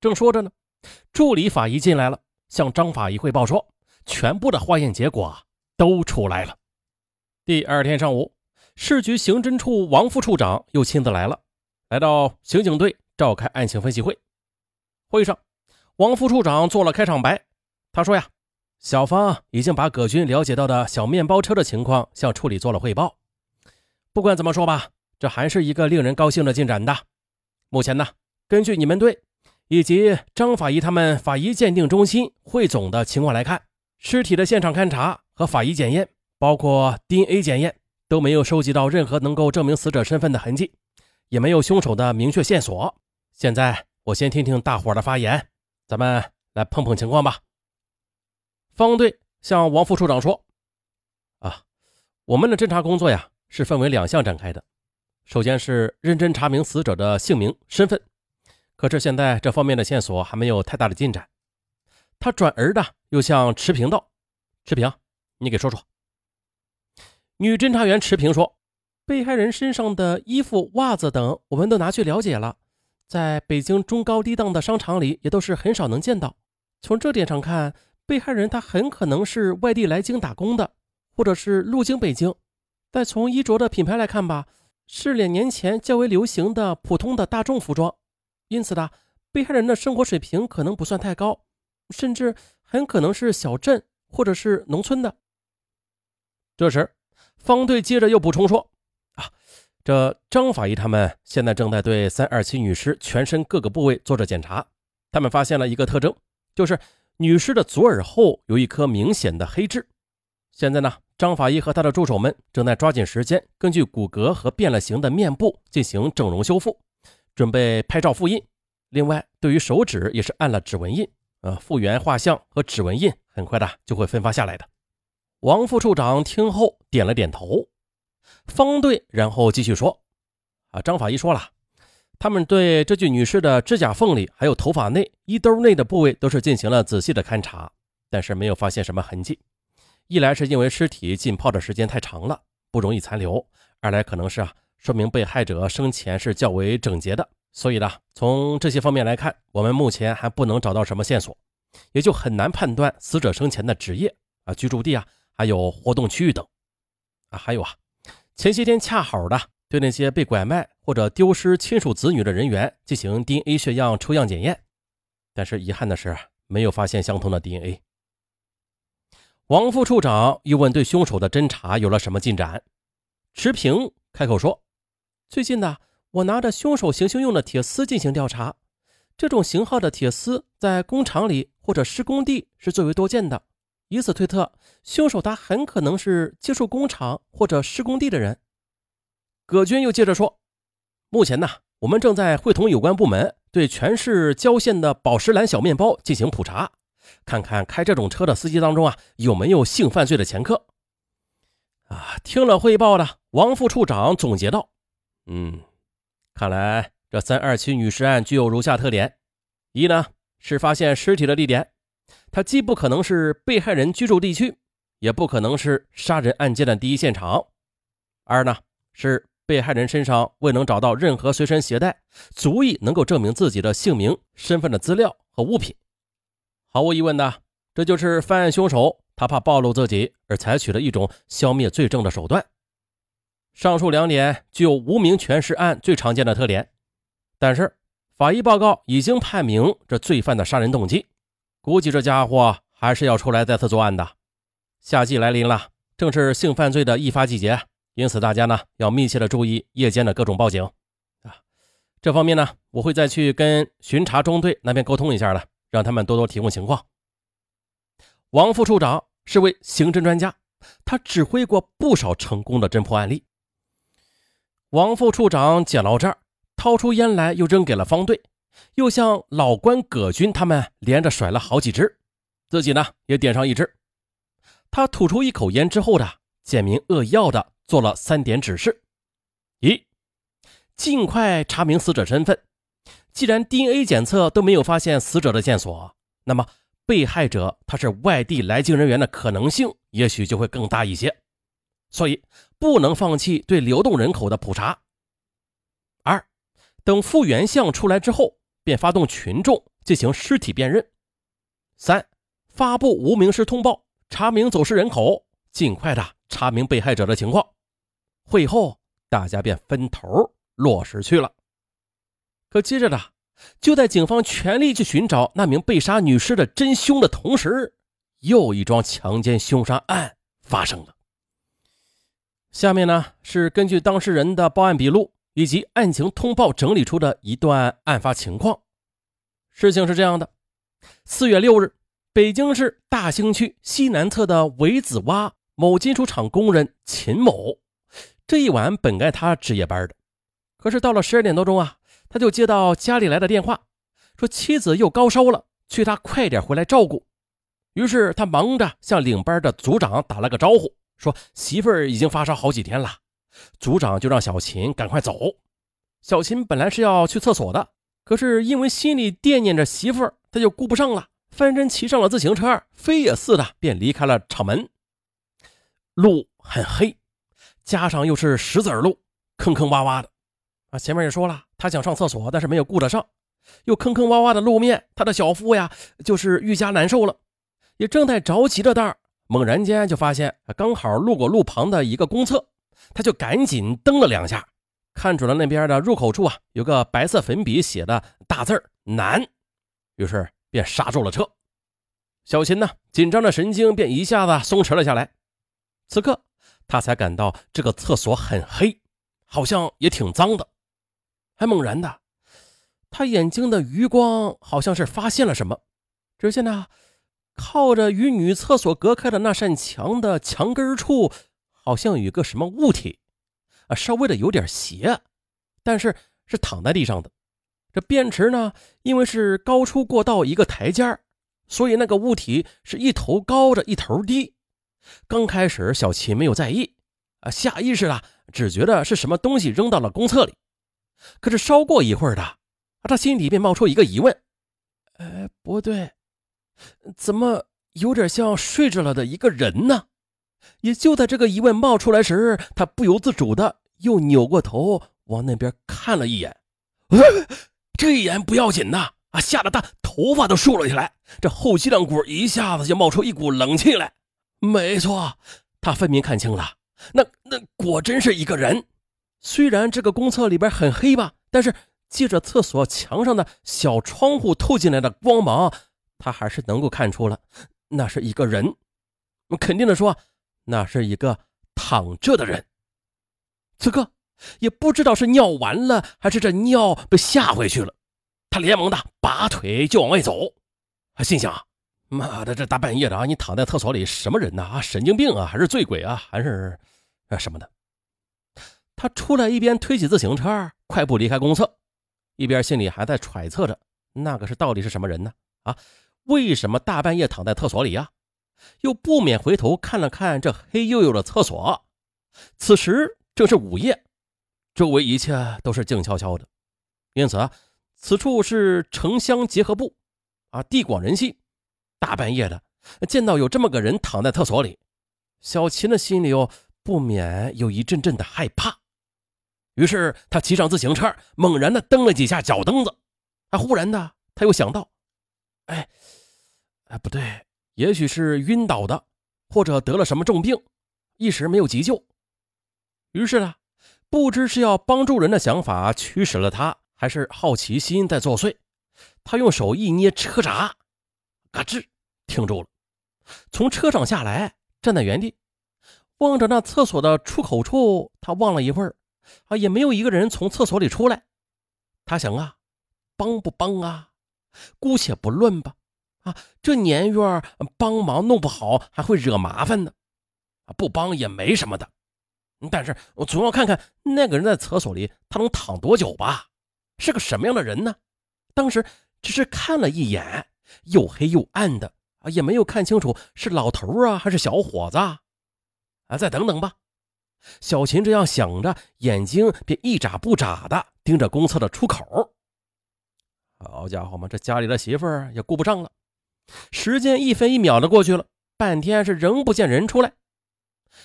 正说着呢，助理法医进来了，向张法医汇报说，全部的化验结果都出来了。第二天上午，市局刑侦处王副处长又亲自来了，来到刑警队召开案情分析会。会上，王副处长做了开场白，他说呀，小芳已经把葛军了解到的小面包车的情况向处理做了汇报。不管怎么说吧，这还是一个令人高兴的进展的。目前呢，根据你们队。以及张法医他们法医鉴定中心汇总的情况来看，尸体的现场勘查和法医检验，包括 DNA 检验，都没有收集到任何能够证明死者身份的痕迹，也没有凶手的明确线索。现在我先听听大伙的发言，咱们来碰碰情况吧。方队向王副处长说：“啊，我们的侦查工作呀，是分为两项展开的，首先是认真查明死者的姓名、身份。”可是现在这方面的线索还没有太大的进展。他转而的又向池平道：“池平，你给说说。”女侦查员池平说：“被害人身上的衣服、袜子等，我们都拿去了解了，在北京中高低档的商场里也都是很少能见到。从这点上看，被害人他很可能是外地来京打工的，或者是路经北京。再从衣着的品牌来看吧，是两年前较为流行的普通的大众服装。”因此呢，被害人的生活水平可能不算太高，甚至很可能是小镇或者是农村的。这时，方队接着又补充说：“啊，这张法医他们现在正在对三二七女尸全身各个部位做着检查，他们发现了一个特征，就是女尸的左耳后有一颗明显的黑痣。现在呢，张法医和他的助手们正在抓紧时间，根据骨骼和变了形的面部进行整容修复。”准备拍照复印，另外对于手指也是按了指纹印，呃，复原画像和指纹印很快的就会分发下来的。王副处长听后点了点头。方队然后继续说：“啊，张法医说了，他们对这具女尸的指甲缝里还有头发内、衣兜内的部位都是进行了仔细的勘查，但是没有发现什么痕迹。一来是因为尸体浸泡的时间太长了，不容易残留；二来可能是啊。”说明被害者生前是较为整洁的，所以呢，从这些方面来看，我们目前还不能找到什么线索，也就很难判断死者生前的职业啊、居住地啊，还有活动区域等。啊，还有啊，前些天恰好的对那些被拐卖或者丢失亲属子女的人员进行 DNA 血样抽样检验，但是遗憾的是没有发现相同的 DNA。王副处长又问：对凶手的侦查有了什么进展？持平开口说。最近呢，我拿着凶手行凶用的铁丝进行调查，这种型号的铁丝在工厂里或者施工地是最为多见的，以此推测，凶手他很可能是接触工厂或者施工地的人。葛军又接着说：“目前呢，我们正在会同有关部门对全市郊县的宝石蓝小面包进行普查，看看开这种车的司机当中啊有没有性犯罪的前科。”啊，听了汇报的王副处长总结道。嗯，看来这三二七女尸案具有如下特点：一呢是发现尸体的地点，它既不可能是被害人居住地区，也不可能是杀人案件的第一现场；二呢是被害人身上未能找到任何随身携带足以能够证明自己的姓名、身份的资料和物品。毫无疑问的，这就是犯案凶手他怕暴露自己而采取的一种消灭罪证的手段。上述两点具有无名权势案最常见的特点，但是法医报告已经判明这罪犯的杀人动机，估计这家伙还是要出来再次作案的。夏季来临了，正是性犯罪的易发季节，因此大家呢要密切的注意夜间的各种报警啊。这方面呢，我会再去跟巡查中队那边沟通一下的，让他们多多提供情况。王副处长是位刑侦专家，他指挥过不少成功的侦破案例。王副处长捡到这儿，掏出烟来，又扔给了方队，又向老关葛军他们连着甩了好几支，自己呢也点上一支。他吐出一口烟之后的，简明扼要的做了三点指示：一，尽快查明死者身份。既然 DNA 检测都没有发现死者的线索，那么被害者他是外地来京人员的可能性，也许就会更大一些。所以不能放弃对流动人口的普查。二，等复原像出来之后，便发动群众进行尸体辨认；三、发布无名氏通报，查明走失人口，尽快的查明被害者的情况。会后，大家便分头落实去了。可接着呢，就在警方全力去寻找那名被杀女尸的真凶的同时，又一桩强奸凶杀案发生了。下面呢是根据当事人的报案笔录以及案情通报整理出的一段案发情况。事情是这样的：四月六日，北京市大兴区西南侧的维子洼某金属厂工人秦某，这一晚本该他值夜班的，可是到了十二点多钟啊，他就接到家里来的电话，说妻子又高烧了，催他快点回来照顾。于是他忙着向领班的组长打了个招呼。说媳妇儿已经发烧好几天了，组长就让小秦赶快走。小秦本来是要去厕所的，可是因为心里惦念着媳妇儿，他就顾不上了，翻身骑上了自行车，飞也似的便离开了厂门。路很黑，加上又是石子路，坑坑洼洼的。啊，前面也说了，他想上厕所，但是没有顾得上，又坑坑洼洼的路面，他的小腹呀就是愈加难受了，也正在着急的当猛然间就发现，刚好路过路旁的一个公厕，他就赶紧蹬了两下，看准了那边的入口处啊，有个白色粉笔写的大字难”，于是便刹住了车。小秦呢，紧张的神经便一下子松弛了下来。此刻他才感到这个厕所很黑，好像也挺脏的。还猛然的，他眼睛的余光好像是发现了什么，只见呢。靠着与女厕所隔开的那扇墙的墙根处，好像有个什么物体，啊，稍微的有点斜，但是是躺在地上的。这便池呢，因为是高出过道一个台阶所以那个物体是一头高着一头低。刚开始小齐没有在意，啊，下意识的只觉得是什么东西扔到了公厕里。可是稍过一会儿的，啊，他心里便冒出一个疑问：，哎，不对。怎么有点像睡着了的一个人呢？也就在这个疑问冒出来时，他不由自主的又扭过头往那边看了一眼。这一眼不要紧呐，啊，吓得他头发都竖了起来，这后脊梁骨一下子就冒出一股冷气来。没错，他分明看清了，那那果真是一个人。虽然这个公厕里边很黑吧，但是借着厕所墙上的小窗户透进来的光芒。他还是能够看出了，那是一个人。肯定的说，那是一个躺着的人。此刻也不知道是尿完了，还是这尿被吓回去了。他连忙的拔腿就往外走，心想：妈的，这大半夜的啊，你躺在厕所里，什么人呢？啊，神经病啊，还是醉鬼啊，还是啊什么的？他出来，一边推起自行车，快步离开公厕，一边心里还在揣测着，那个是到底是什么人呢？啊？为什么大半夜躺在厕所里呀？又不免回头看了看这黑黝黝的厕所。此时正是午夜，周围一切都是静悄悄的，因此此处是城乡结合部，啊，地广人稀。大半夜的见到有这么个人躺在厕所里，小秦的心里又不免有一阵阵的害怕。于是他骑上自行车，猛然的蹬了几下脚蹬子。啊，忽然的他又想到，哎。哎，不对，也许是晕倒的，或者得了什么重病，一时没有急救。于是呢，不知是要帮助人的想法驱使了他，还是好奇心在作祟。他用手一捏车闸，嘎吱，停住了。从车上下来，站在原地，望着那厕所的出口处，他望了一会儿，啊，也没有一个人从厕所里出来。他想啊，帮不帮啊？姑且不论吧。啊，这年月帮忙弄不好还会惹麻烦呢。啊，不帮也没什么的，但是我总要看看那个人在厕所里他能躺多久吧？是个什么样的人呢？当时只是看了一眼，又黑又暗的啊，也没有看清楚是老头啊还是小伙子。啊，再等等吧。小秦这样想着，眼睛便一眨不眨的盯着公厕的出口。好家伙嘛，这家里的媳妇儿也顾不上了。时间一分一秒的过去了，半天是仍不见人出来，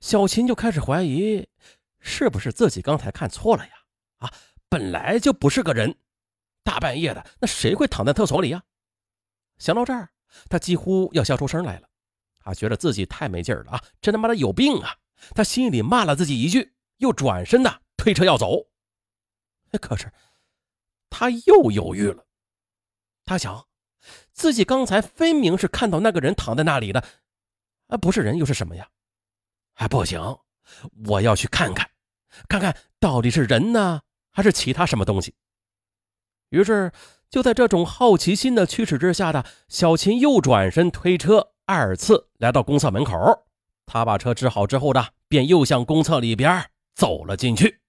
小秦就开始怀疑，是不是自己刚才看错了呀？啊，本来就不是个人，大半夜的，那谁会躺在厕所里呀？想到这儿，他几乎要笑出声来了。他觉得自己太没劲儿了啊！真他妈的有病啊！他心里骂了自己一句，又转身的推车要走。可是他又犹豫了。他想，自己刚才分明是看到那个人躺在那里的，啊，不是人又是什么呀？哎，不行，我要去看看，看看到底是人呢，还是其他什么东西。于是，就在这种好奇心的驱使之下的小秦又转身推车，二次来到公厕门口。他把车支好之后的，便又向公厕里边走了进去。